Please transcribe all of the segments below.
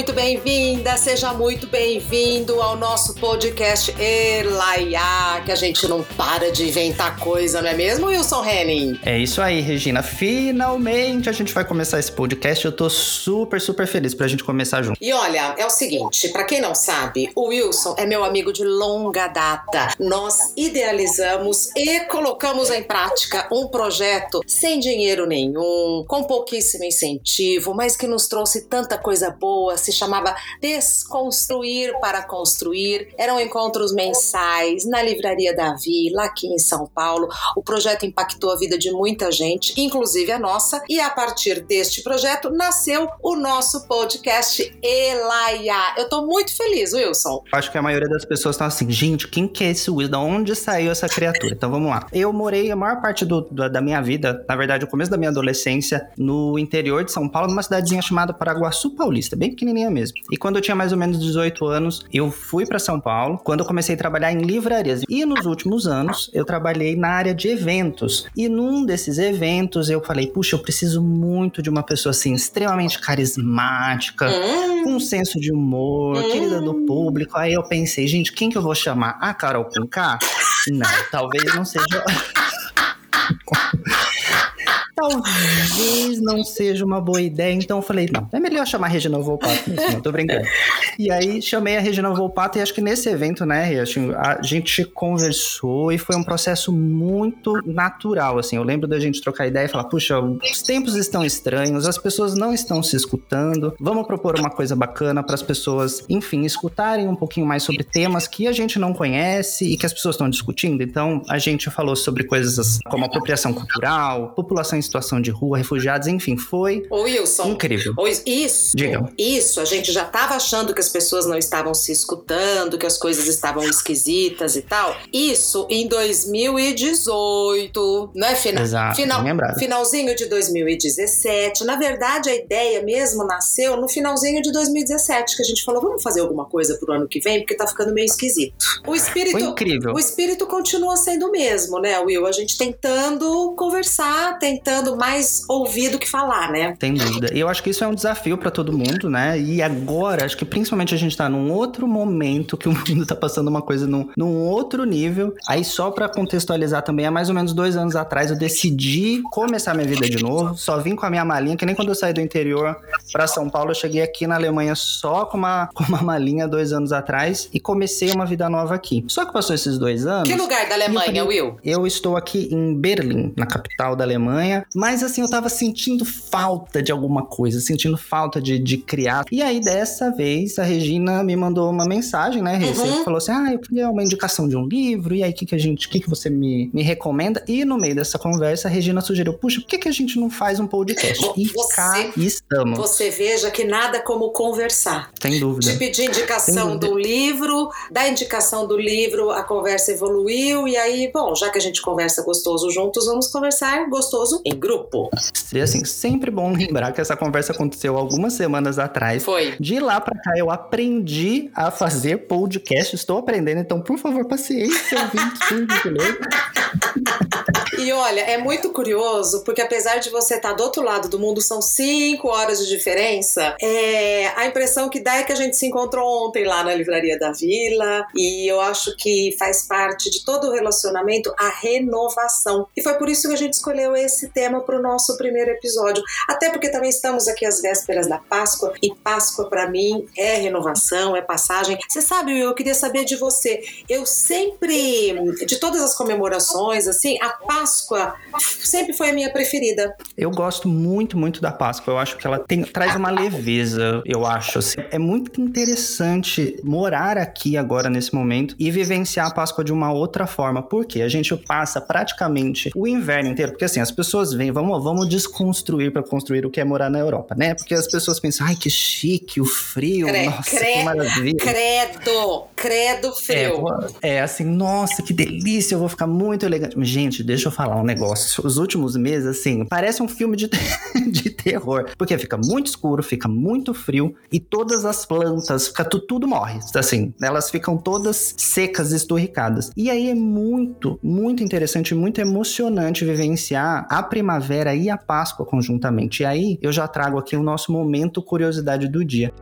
muito bem-vinda, seja muito bem-vindo ao nosso podcast Elaiá, que a gente não para de inventar coisa, não é mesmo, Wilson Henning? É isso aí, Regina. Finalmente a gente vai começar esse podcast. Eu tô super, super feliz pra gente começar junto. E olha, é o seguinte, para quem não sabe, o Wilson é meu amigo de longa data. Nós idealizamos e colocamos em prática um projeto sem dinheiro nenhum, com pouquíssimo incentivo, mas que nos trouxe tanta coisa boa, se chamava Desconstruir para Construir. Eram encontros mensais na Livraria da Vila, aqui em São Paulo. O projeto impactou a vida de muita gente, inclusive a nossa, e a partir deste projeto nasceu o nosso podcast Elaia. Eu tô muito feliz, Wilson. Acho que a maioria das pessoas estão assim, gente, quem que é esse Wilson? Da onde saiu essa criatura? Então vamos lá. Eu morei a maior parte do, da minha vida, na verdade, o começo da minha adolescência, no interior de São Paulo, numa cidadezinha chamada Paraguaçu Paulista, bem pequenininha mesmo. E quando eu tinha mais ou menos 18 anos, eu fui para São Paulo, quando eu comecei a trabalhar em livrarias. E nos últimos anos, eu trabalhei na área de eventos. E num desses eventos, eu falei, puxa, eu preciso muito de uma pessoa assim, extremamente carismática, hum. com um senso de humor, hum. querida do público. Aí eu pensei, gente, quem que eu vou chamar? A Carol Conká? Não, talvez não seja. Talvez não seja uma boa ideia. Então eu falei, não, é melhor chamar Regina Volpato. Não, tô brincando. E aí chamei a Regina Volpato e acho que nesse evento, né, a gente conversou e foi um processo muito natural, assim. Eu lembro da gente trocar ideia e falar, puxa, os tempos estão estranhos, as pessoas não estão se escutando, vamos propor uma coisa bacana para as pessoas, enfim, escutarem um pouquinho mais sobre temas que a gente não conhece e que as pessoas estão discutindo. Então a gente falou sobre coisas como apropriação cultural, população situação de rua, refugiados, enfim, foi Ô Wilson, incrível. Isso, Diga. isso, a gente já estava achando que as pessoas não estavam se escutando, que as coisas estavam esquisitas e tal. Isso em 2018, né? Final, Exato, final, finalzinho de 2017. Na verdade, a ideia mesmo nasceu no finalzinho de 2017, que a gente falou, vamos fazer alguma coisa pro ano que vem, porque tá ficando meio esquisito. O espírito, foi incrível. O espírito continua sendo o mesmo, né, Will? A gente tentando conversar, tentando mais ouvido que falar, né? Tem dúvida. E eu acho que isso é um desafio para todo mundo, né? E agora, acho que principalmente a gente tá num outro momento que o mundo tá passando uma coisa num, num outro nível. Aí, só para contextualizar também, há mais ou menos dois anos atrás eu decidi começar minha vida de novo. Só vim com a minha malinha, que nem quando eu saí do interior para São Paulo, eu cheguei aqui na Alemanha só com uma, com uma malinha dois anos atrás e comecei uma vida nova aqui. Só que passou esses dois anos. Que lugar da Alemanha, eu falei, Will? Eu estou aqui em Berlim, na capital da Alemanha. Mas assim, eu tava sentindo falta de alguma coisa, sentindo falta de, de criar. E aí, dessa vez, a Regina me mandou uma mensagem, né, Rê? Uhum. falou assim: ah, eu queria uma indicação de um livro, e aí o que, que a gente, o que, que você me, me recomenda? E no meio dessa conversa, a Regina sugeriu: puxa, por que, que a gente não faz um podcast? E você, cá estamos. Você veja que nada como conversar. Sem dúvida. Te pedir indicação do livro, da indicação do livro, a conversa evoluiu, e aí, bom, já que a gente conversa gostoso juntos, vamos conversar gostoso em grupo. E assim, sempre bom lembrar que essa conversa aconteceu algumas semanas atrás. Foi. De lá pra cá eu aprendi a fazer podcast, estou aprendendo, então por favor, paciência, ouvinte, tudo, E olha, é muito curioso, porque apesar de você estar do outro lado do mundo, são cinco horas de diferença, é, a impressão que dá é que a gente se encontrou ontem lá na Livraria da Vila, e eu acho que faz parte de todo o relacionamento a renovação. E foi por isso que a gente escolheu esse tema para o nosso primeiro episódio. Até porque também estamos aqui às vésperas da Páscoa, e Páscoa para mim é renovação, é passagem. Você sabe, eu queria saber de você. Eu sempre, de todas as comemorações, assim, a Páscoa sempre foi a minha preferida. Eu gosto muito, muito da Páscoa. Eu acho que ela tem, traz uma leveza, eu acho. Assim. É muito interessante morar aqui agora, nesse momento, e vivenciar a Páscoa de uma outra forma. Porque a gente passa praticamente o inverno inteiro. Porque assim, as pessoas vêm, vamos, vamos desconstruir para construir o que é morar na Europa, né? Porque as pessoas pensam, ai, que chique, o frio, Cre nossa, cre que maravilha. Credo, credo frio. É, é assim, nossa, que delícia, eu vou ficar muito elegante. Gente, gente, deixa eu falar um negócio. Os últimos meses, assim, parece um filme de, de terror. Porque fica muito escuro, fica muito frio e todas as plantas, fica tu, tudo morre. Assim, elas ficam todas secas, esturricadas. E aí é muito, muito interessante, muito emocionante vivenciar a primavera e a Páscoa conjuntamente. E aí eu já trago aqui o nosso momento curiosidade do dia.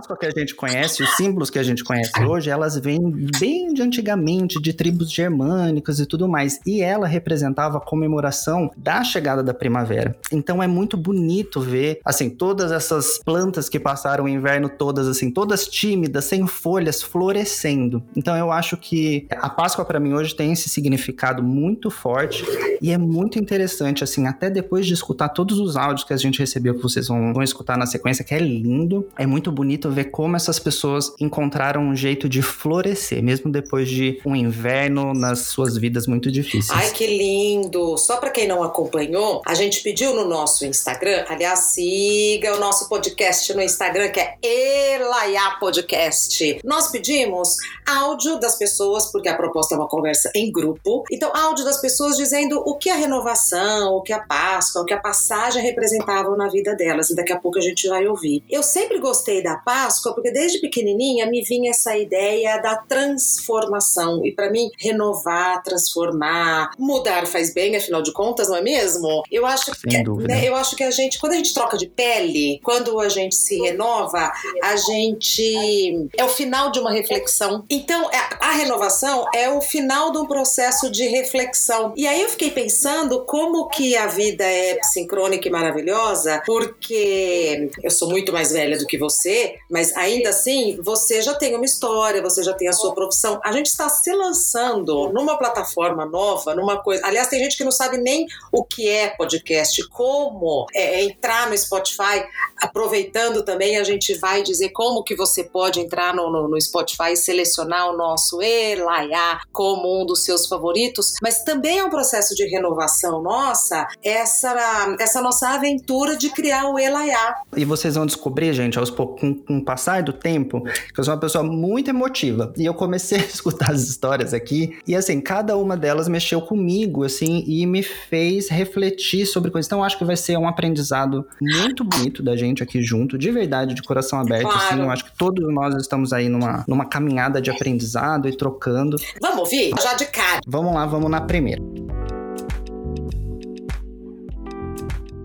Páscoa que a gente conhece, os símbolos que a gente conhece hoje, elas vêm bem de antigamente, de tribos germânicas e tudo mais. E ela representava a comemoração da chegada da primavera. Então é muito bonito ver, assim, todas essas plantas que passaram o inverno todas, assim, todas tímidas, sem folhas, florescendo. Então eu acho que a Páscoa para mim hoje tem esse significado muito forte e é muito interessante, assim, até depois de escutar todos os áudios que a gente recebeu, que vocês vão, vão escutar na sequência, que é lindo, é muito bonito ver como essas pessoas encontraram um jeito de florescer, mesmo depois de um inverno nas suas vidas muito difíceis. Ai, que lindo! Só para quem não acompanhou, a gente pediu no nosso Instagram, aliás, siga o nosso podcast no Instagram, que é Elaiá Podcast. Nós pedimos áudio das pessoas, porque a proposta é uma conversa em grupo. Então, áudio das pessoas dizendo o que a renovação, o que a Páscoa, o que a passagem representavam na vida delas. E daqui a pouco a gente vai ouvir. Eu sempre gostei da Páscoa, porque desde pequenininha me vinha essa ideia da transformação. E para mim, renovar, transformar, mudar faz bem, afinal de contas, não é mesmo? Eu acho que, né, eu acho que a gente, quando a gente troca de pele, quando a gente se renova, a gente é o final de uma reflexão. Então, é, a renovação é o final de um processo de reflexão. E aí eu fiquei pensando como que a vida é sincrônica e maravilhosa, porque eu sou muito mais velha do que você, mas ainda assim, você já tem uma história, você já tem a sua profissão. A gente está se lançando numa plataforma nova, numa coisa. Aliás, tem gente que não sabe nem o que é podcast, como é, entrar no Spotify, aproveitando também, a gente vai dizer como que você pode entrar no, no, no Spotify e selecionar o nosso Elaiá como um dos seus favoritos, mas também é um processo de renovação nossa, essa, essa nossa aventura de criar o Elaiá. E vocês vão descobrir, gente, aos poucos, com, com o passar do tempo, que eu sou uma pessoa muito emotiva. E eu comecei a escutar as histórias aqui, e assim, cada uma delas mexeu comigo, assim, e me fez refletir sobre coisas. Então, acho que vai ser um aprendizado muito bonito da gente aqui junto, de verdade, de coração aberto. Assim, claro. Assim, eu acho que todos nós estamos aí numa, numa caminhada de aprendizado e trocando. Vamos ouvir? Já de cara. Vamos lá, vamos na primeira.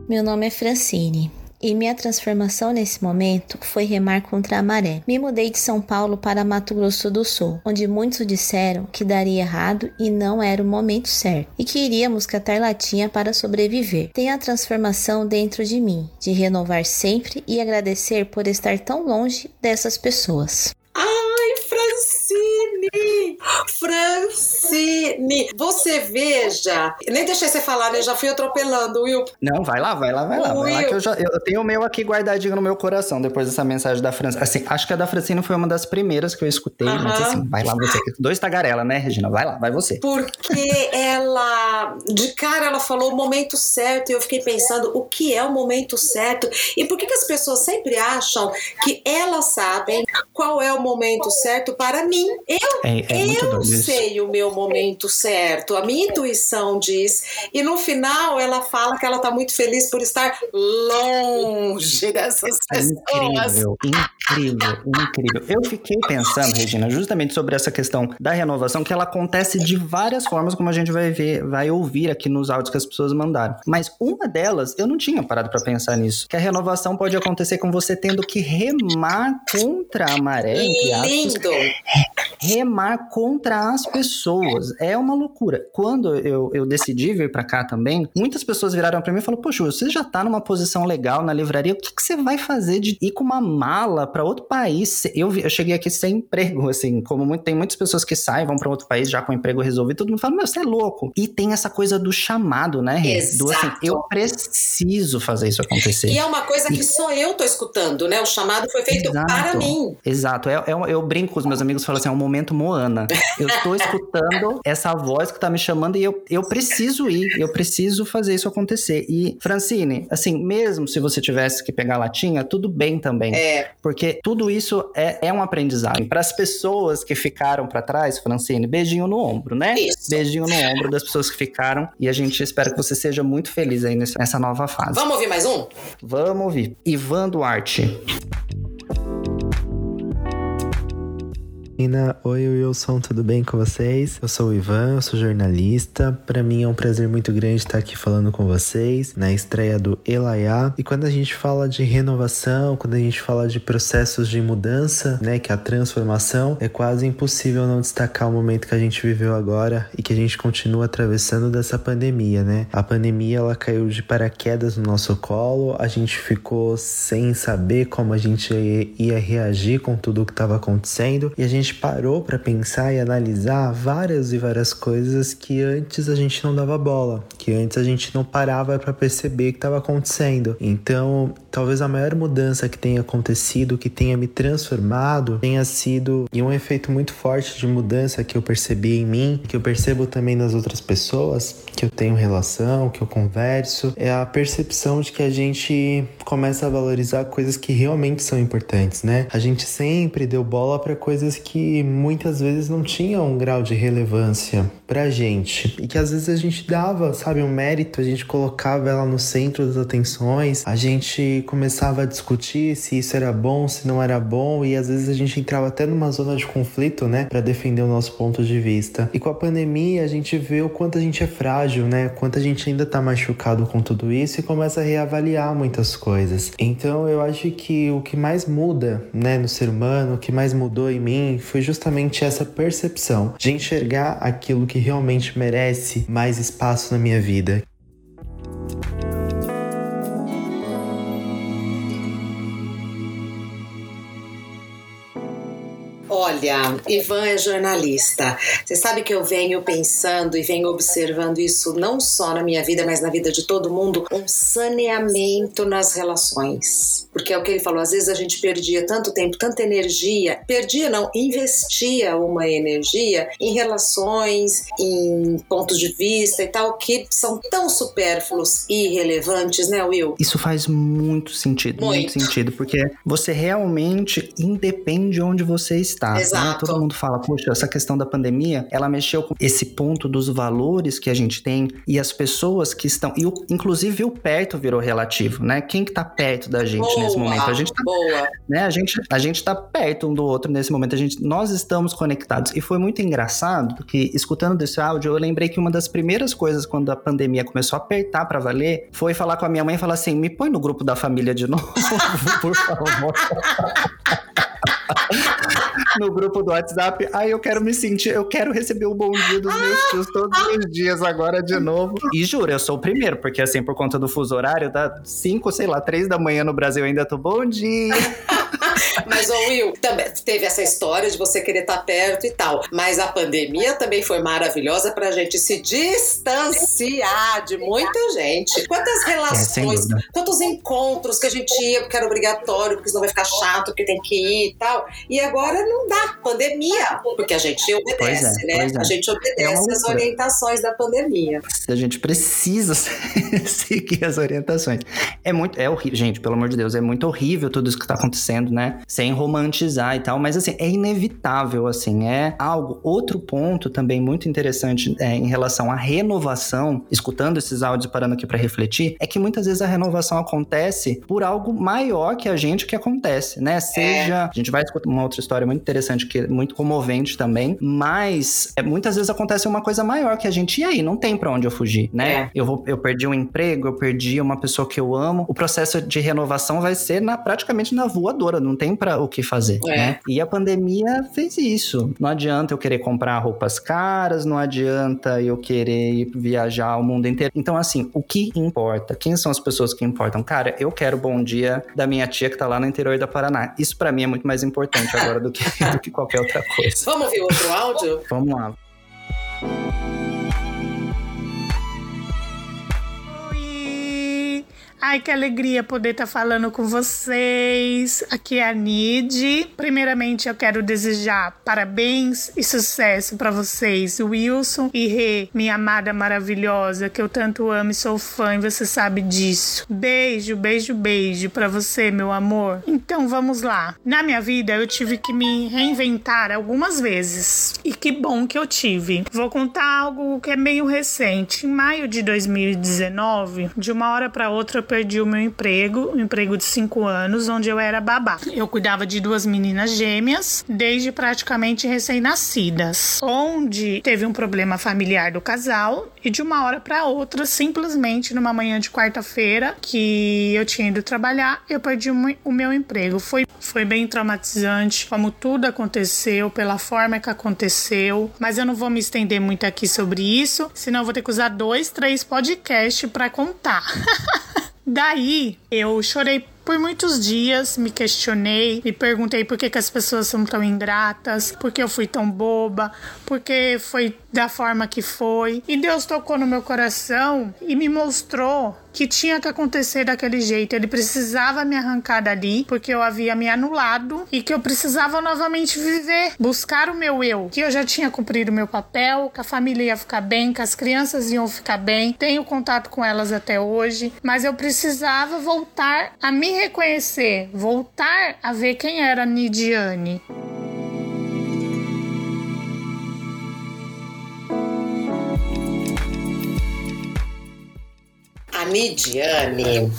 Meu nome é Francine. E minha transformação nesse momento foi remar contra a maré. Me mudei de São Paulo para Mato Grosso do Sul, onde muitos disseram que daria errado e não era o momento certo, e que iríamos catar latinha para sobreviver. Tenho a transformação dentro de mim, de renovar sempre e agradecer por estar tão longe dessas pessoas. Ai, Francine! Francine! Você veja. Nem deixei você falar, né? Já fui atropelando, Will. Não, vai lá, vai lá, vai lá. Vai lá que eu, já, eu tenho o meu aqui guardadinho no meu coração depois dessa mensagem da Francine. Assim, acho que a da Francine foi uma das primeiras que eu escutei, mas assim, vai lá você. Dois tagarela, né, Regina? Vai lá, vai você. Porque ela, de cara, ela falou o momento certo e eu fiquei pensando o que é o momento certo e por que, que as pessoas sempre acham que elas sabem qual é o momento certo para mim. Eu, é, é eu sei o meu momento certo, a minha intuição diz. E no final ela fala que ela está muito feliz por estar longe dessas pessoas. Incrível, incrível, incrível. Eu fiquei pensando, Regina, justamente sobre essa questão da renovação, que ela acontece de várias formas, como a gente vai ver, vai ouvir aqui nos áudios que as pessoas mandaram. Mas uma delas, eu não tinha parado para pensar nisso, que a renovação pode acontecer com você tendo que remar contra a maré, entre Lindo! Remar contra as pessoas. É uma loucura. Quando eu, eu decidi vir para cá também, muitas pessoas viraram para mim e falaram: Poxa, você já tá numa posição legal na livraria, o que, que você vai fazer de ir com uma mala para outro país? Eu, eu cheguei aqui sem emprego, assim, como muito, tem muitas pessoas que saem, vão para outro país já com emprego resolvido, todo mundo fala: Meu, você é louco. E tem essa coisa do chamado, né, Rê? Do assim, eu preciso fazer isso acontecer. E é uma coisa que só eu tô escutando, né? O chamado foi feito Exato. para mim. Exato. É, é, eu brinco com os meus amigos e falo assim: é um momento Moana. Eu estou escutando essa voz que tá me chamando e eu, eu preciso ir, eu preciso fazer isso acontecer. E, Francine, assim, mesmo se você tivesse que pegar latinha, tudo bem também. É. Porque tudo isso é, é um aprendizado. Para as pessoas que ficaram para trás, Francine, beijinho no ombro, né? Isso. Beijinho no ombro das pessoas que ficaram. E a gente espera que você seja muito feliz aí nessa nova fase. Vamos ouvir mais um? Vamos ouvir. Ivan Duarte. Ina, oi Wilson, tudo bem com vocês? Eu sou o Ivan, eu sou jornalista. Para mim é um prazer muito grande estar aqui falando com vocês na estreia do Elaiá. E quando a gente fala de renovação, quando a gente fala de processos de mudança, né, que é a transformação, é quase impossível não destacar o momento que a gente viveu agora e que a gente continua atravessando dessa pandemia, né? A pandemia ela caiu de paraquedas no nosso colo, a gente ficou sem saber como a gente ia reagir com tudo o que estava acontecendo e a gente gente parou para pensar e analisar várias e várias coisas que antes a gente não dava bola, que antes a gente não parava para perceber que estava acontecendo. Então, talvez a maior mudança que tenha acontecido, que tenha me transformado, tenha sido e um efeito muito forte de mudança que eu percebi em mim, que eu percebo também nas outras pessoas, que eu tenho relação, que eu converso, é a percepção de que a gente começa a valorizar coisas que realmente são importantes, né? A gente sempre deu bola para coisas que que muitas vezes não tinha um grau de relevância pra gente e que às vezes a gente dava, sabe, um mérito, a gente colocava ela no centro das atenções, a gente começava a discutir se isso era bom, se não era bom e às vezes a gente entrava até numa zona de conflito, né, para defender o nosso ponto de vista. E com a pandemia a gente vê o quanto a gente é frágil, né, quanto a gente ainda tá machucado com tudo isso e começa a reavaliar muitas coisas. Então eu acho que o que mais muda, né, no ser humano, o que mais mudou em mim foi justamente essa percepção de enxergar aquilo que realmente merece mais espaço na minha vida. Olha, Ivan é jornalista. Você sabe que eu venho pensando e venho observando isso não só na minha vida, mas na vida de todo mundo, um saneamento nas relações. Porque é o que ele falou, às vezes a gente perdia tanto tempo, tanta energia, perdia não, investia uma energia em relações, em pontos de vista e tal, que são tão supérfluos e irrelevantes, né, Will? Isso faz muito sentido, muito, muito sentido, porque você realmente independe onde você está tá? Exato. Né? Todo mundo fala, poxa, essa questão da pandemia, ela mexeu com esse ponto dos valores que a gente tem e as pessoas que estão, e o, inclusive o perto virou relativo, né? Quem que tá perto da gente boa, nesse momento? A gente tá, boa. né? A gente, a gente tá perto um do outro nesse momento, a gente, nós estamos conectados. E foi muito engraçado que escutando desse áudio, eu lembrei que uma das primeiras coisas quando a pandemia começou a apertar para valer, foi falar com a minha mãe e falar assim: "Me põe no grupo da família de novo, por favor". no grupo do WhatsApp. Aí eu quero me sentir, eu quero receber o bom dia dos meus tios todos os dias agora de novo. E juro, eu sou o primeiro, porque assim, por conta do fuso horário, dá 5, sei lá, 3 da manhã no Brasil, ainda tô bom dia. Mas, ô Will, também teve essa história de você querer estar perto e tal. Mas a pandemia também foi maravilhosa pra gente se distanciar de muita gente. Quantas é, relações, é, quantos encontros que a gente ia, porque era obrigatório, porque senão vai ficar chato, porque tem que ir e tal. E agora não dá, pandemia, porque a gente obedece, é, né? É. A gente obedece as orientações da pandemia. A gente precisa seguir as orientações. É muito, é horrível, gente, pelo amor de Deus, é muito horrível tudo isso que tá acontecendo, né? Sem romantizar e tal, mas assim, é inevitável, assim, é algo. Outro ponto também muito interessante é, em relação à renovação, escutando esses áudios e parando aqui para refletir, é que muitas vezes a renovação acontece por algo maior que a gente que acontece, né? Seja, é. a gente vai escutar uma outra história muito interessante que é muito comovente também, mas é, muitas vezes acontece uma coisa maior que a gente, e aí, não tem para onde eu fugir, né? É. Eu, vou, eu perdi um emprego, eu perdi uma pessoa que eu amo, o processo de renovação vai ser na, praticamente na voadora, não tem para o que fazer, é. né? E a pandemia fez isso. Não adianta eu querer comprar roupas caras, não adianta eu querer viajar o mundo inteiro. Então, assim, o que importa? Quem são as pessoas que importam? Cara, eu quero o bom dia da minha tia que tá lá no interior da Paraná. Isso para mim é muito mais importante agora do que, do que qualquer outra coisa. Vamos ouvir outro áudio? Vamos lá. Ai, que alegria poder estar tá falando com vocês. Aqui é a Nid. Primeiramente, eu quero desejar parabéns e sucesso para vocês, Wilson e Rê, minha amada maravilhosa, que eu tanto amo e sou fã, e você sabe disso. Beijo, beijo, beijo para você, meu amor. Então vamos lá. Na minha vida, eu tive que me reinventar algumas vezes. E que bom que eu tive. Vou contar algo que é meio recente. Em maio de 2019, de uma hora para outra, eu perdi o meu emprego, um emprego de cinco anos, onde eu era babá. Eu cuidava de duas meninas gêmeas, desde praticamente recém-nascidas, onde teve um problema familiar do casal e de uma hora para outra, simplesmente numa manhã de quarta-feira que eu tinha ido trabalhar, eu perdi o meu emprego. Foi, foi bem traumatizante, como tudo aconteceu, pela forma que aconteceu, mas eu não vou me estender muito aqui sobre isso, senão eu vou ter que usar dois, três podcasts para contar. Daí eu chorei por muitos dias me questionei, me perguntei por que, que as pessoas são tão ingratas, por que eu fui tão boba, por que foi da forma que foi. E Deus tocou no meu coração e me mostrou que tinha que acontecer daquele jeito. Ele precisava me arrancar dali porque eu havia me anulado e que eu precisava novamente viver, buscar o meu eu, que eu já tinha cumprido o meu papel, que a família ia ficar bem, que as crianças iam ficar bem. Tenho contato com elas até hoje, mas eu precisava voltar a me reconhecer, voltar a ver quem era Nidiane. Midiane.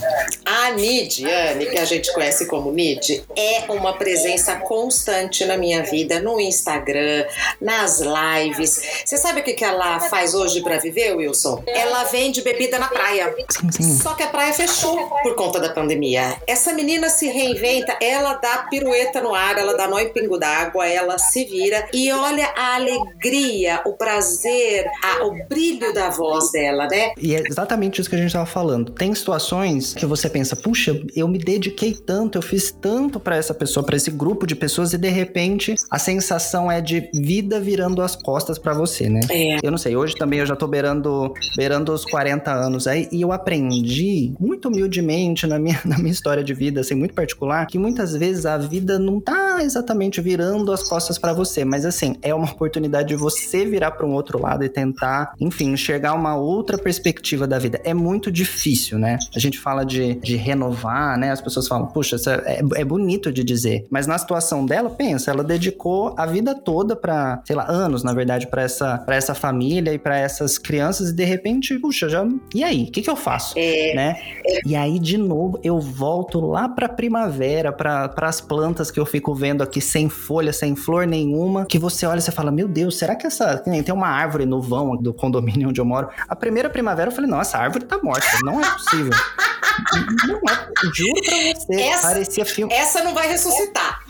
A Nidiane, a Nidiane, que a gente conhece como Nid, é uma presença constante na minha vida, no Instagram, nas lives. Você sabe o que, ela faz hoje para viver, Wilson? Ela vende bebida na praia. Sim, sim. Só que a praia fechou por conta da pandemia. Essa menina se reinventa, ela dá pirueta no ar, ela dá nó em pingo d'água, ela se vira e olha a alegria, o prazer, a, o brilho da voz dela, né? E é exatamente isso que a gente tava falando. Tem situações que você pensa, puxa, eu me dediquei tanto, eu fiz tanto para essa pessoa, para esse grupo de pessoas e de repente a sensação é de vida virando as costas para você, né? É. Eu não sei, hoje também eu já tô beirando, beirando os 40 anos aí e eu aprendi muito humildemente na minha, na minha história de vida, assim, muito particular, que muitas vezes a vida não tá exatamente virando as costas para você, mas assim, é uma oportunidade de você virar para um outro lado e tentar, enfim, enxergar uma outra perspectiva da vida. É muito difícil, né? A gente fala de, de renovar, né? As pessoas falam, puxa, isso é, é bonito de dizer. Mas na situação dela, pensa, ela dedicou a vida toda para, sei lá, anos, na verdade, para essa, pra essa família e para essas crianças, e de repente, puxa, já. E aí? O que, que eu faço? É, né? E aí, de novo, eu volto lá pra primavera, para as plantas que eu fico vendo aqui sem folha, sem flor nenhuma, que você olha e você fala, meu Deus, será que essa. Tem uma árvore no vão do condomínio onde eu moro. A primeira primavera eu falei, não, essa árvore tá morta. Não é possível. Não é, juro pra você. Essa- parecia filme. Essa não vai ressuscitar.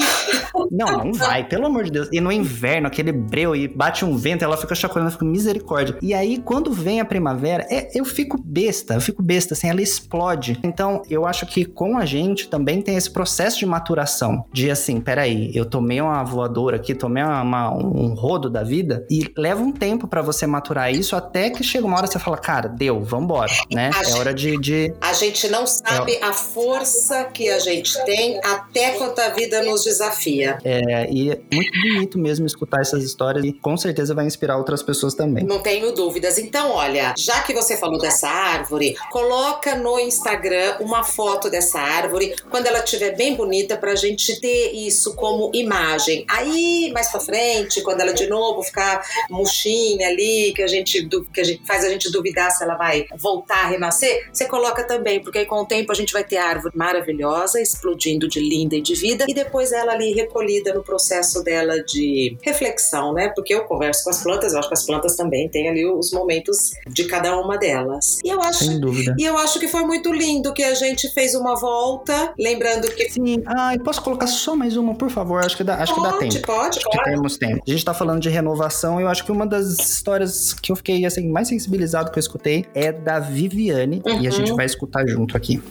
Não, não vai, pelo amor de Deus. E no inverno, aquele breu e bate um vento, ela fica chacoalhando, eu fico misericórdia. E aí, quando vem a primavera, é- eu fico besta, eu fico besta, assim, ela explode. Então, eu acho que com a gente também tem esse processo de maturação. De assim, peraí, eu tomei uma voadora aqui, tomei uma- uma- um rodo da vida, e leva um tempo pra você maturar isso, até que chega uma hora você fala, cara, deu, vambora, né? A É hora de- de, A gente não sabe a força que a gente tem até quando a vida nos desafia. É, e é muito bonito mesmo escutar essas histórias e com certeza vai inspirar outras pessoas também. Não tenho dúvidas. Então, olha, já que você falou dessa árvore, coloca no Instagram uma foto dessa árvore quando ela estiver bem bonita pra gente ter isso como imagem. Aí, mais pra frente, quando ela de novo ficar murchinha ali, que a gente que a gente faz a gente duvidar se ela vai voltar a renascer, você coloca também, porque aí com o tempo a gente vai ter a árvore maravilhosa, explodindo de linda e de vida, e depois ela ali recolhida no processo dela de reflexão, né? Porque eu converso com as plantas, eu acho que as plantas também têm ali os momentos de cada uma delas. E eu acho Sem dúvida. e eu acho que foi muito lindo que a gente fez uma volta, lembrando que Sim. Ah, e posso colocar só mais uma, por favor? Acho que dá, acho que dá pode, tempo. pode, Acho que pode. temos tempo. A gente tá falando de renovação e eu acho que uma das histórias que eu fiquei assim, mais sensibilizado que eu escutei é da Viviane. E a Uhum. gente vai escutar junto aqui.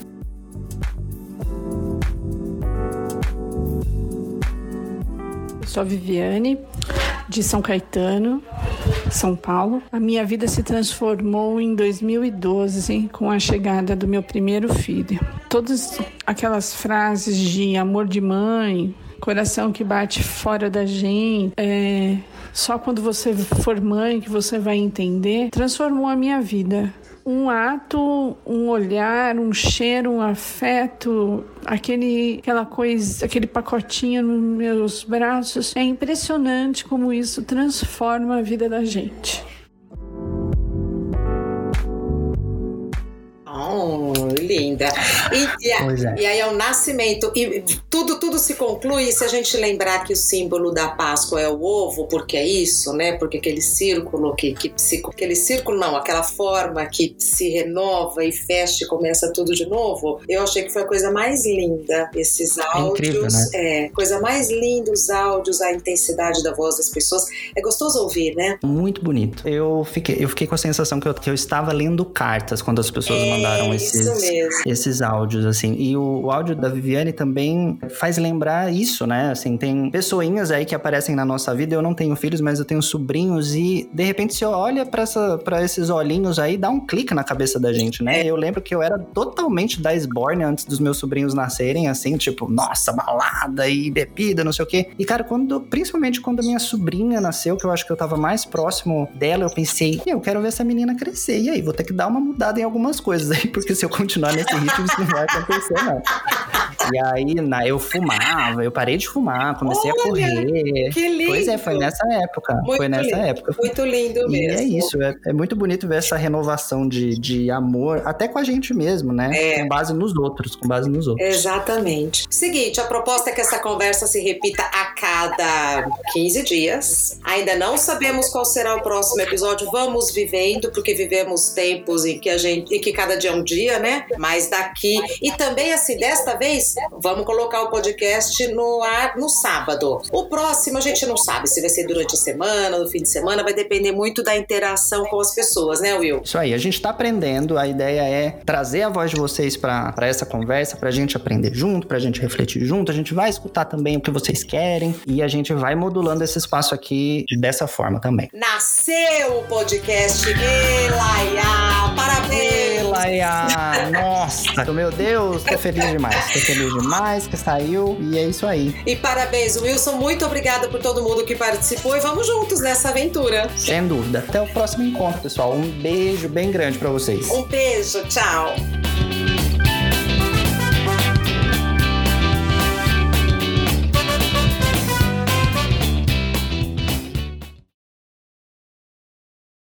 Sou a Viviane, de São Caetano, São Paulo. A minha vida se transformou em 2012 com a chegada do meu primeiro filho. Todas aquelas frases de amor de mãe, coração que bate fora da gente, é, só quando você for mãe que você vai entender, transformou a minha vida um ato, um olhar, um cheiro, um afeto, aquele, aquela coisa, aquele pacotinho nos meus braços. É impressionante como isso transforma a vida da gente. Oh, linda. E, e, a, é. e, aí é o nascimento. E tudo, tudo se conclui se a gente lembrar que o símbolo da Páscoa é o ovo, porque é isso, né? Porque aquele círculo que, que aquele círculo não, aquela forma que se renova e fecha e começa tudo de novo. Eu achei que foi a coisa mais linda esses áudios. É, incrível, né? é coisa mais linda os áudios, a intensidade da voz das pessoas. É gostoso ouvir, né? Muito bonito. Eu fiquei, eu fiquei com a sensação que eu, que eu estava lendo cartas quando as pessoas é, mandaram esses, esses áudios, assim. E o, o, áudio da Viviane também faz lembrar isso, né? Assim, tem pessoinhas aí que aparecem na nossa vida. Eu não tenho filhos, mas eu tenho sobrinhos. E de repente, se olha para esses olhinhos aí, dá um clique na cabeça da gente, né? É. Eu lembro que eu era totalmente da Sborne antes dos meus sobrinhos nascerem, assim, tipo, nossa, balada e bebida, não sei o quê. E, cara, quando, principalmente quando a minha sobrinha nasceu, que eu acho que eu tava mais próximo dela, eu pensei, eu quero ver essa menina crescer. E aí, vou ter que dar uma mudada em algumas coisas aí, porque se eu continuar nesse ritmo, isso não vai acontecer, não. E aí, na, eu fumava, eu parei de fumar, comecei Olha, a correr. Que lindo! Pois é, foi nessa época. Muito foi nessa lindo, época. Muito lindo mesmo. E é isso, é, é, muito bonito ver essa renovação de, de amor, até com a gente mesmo, né? É. Com base nos outros, com base nos outros. Exatamente. Seguinte, a proposta é que essa conversa se repita a cada 15 dias. Ainda não sabemos qual será o próximo episódio. Vamos vivendo, porque vivemos tempos em que a gente, em que cada dia é um dia, né? Mas daqui e também assim, desta vez, vamos colocar o podcast no ar no sábado. O próximo a gente não sabe se vai ser durante a semana, no fim de semana, vai depender muito da interação com as pessoas, né, Will? Isso aí, a gente tá aprendendo, a ideia é trazer a voz de vocês para essa conversa, pra gente aprender junto, pra gente refletir junto, a gente vai escutar também o que vocês querem e a gente vai modulando esse espaço aqui dessa forma também. Nasceu o podcast Elaia! Parabéns! Elaia! Nossa, meu Deus, tô feliz demais, tô feliz demais que saiu e é isso aí. E parabéns, Wilson, muito obrigada por todo mundo que participou e vamos juntos nessa aventura. Sem dúvida. Até o próximo encontro, pessoal. Um beijo bem grande para vocês. Um beijo, tchau.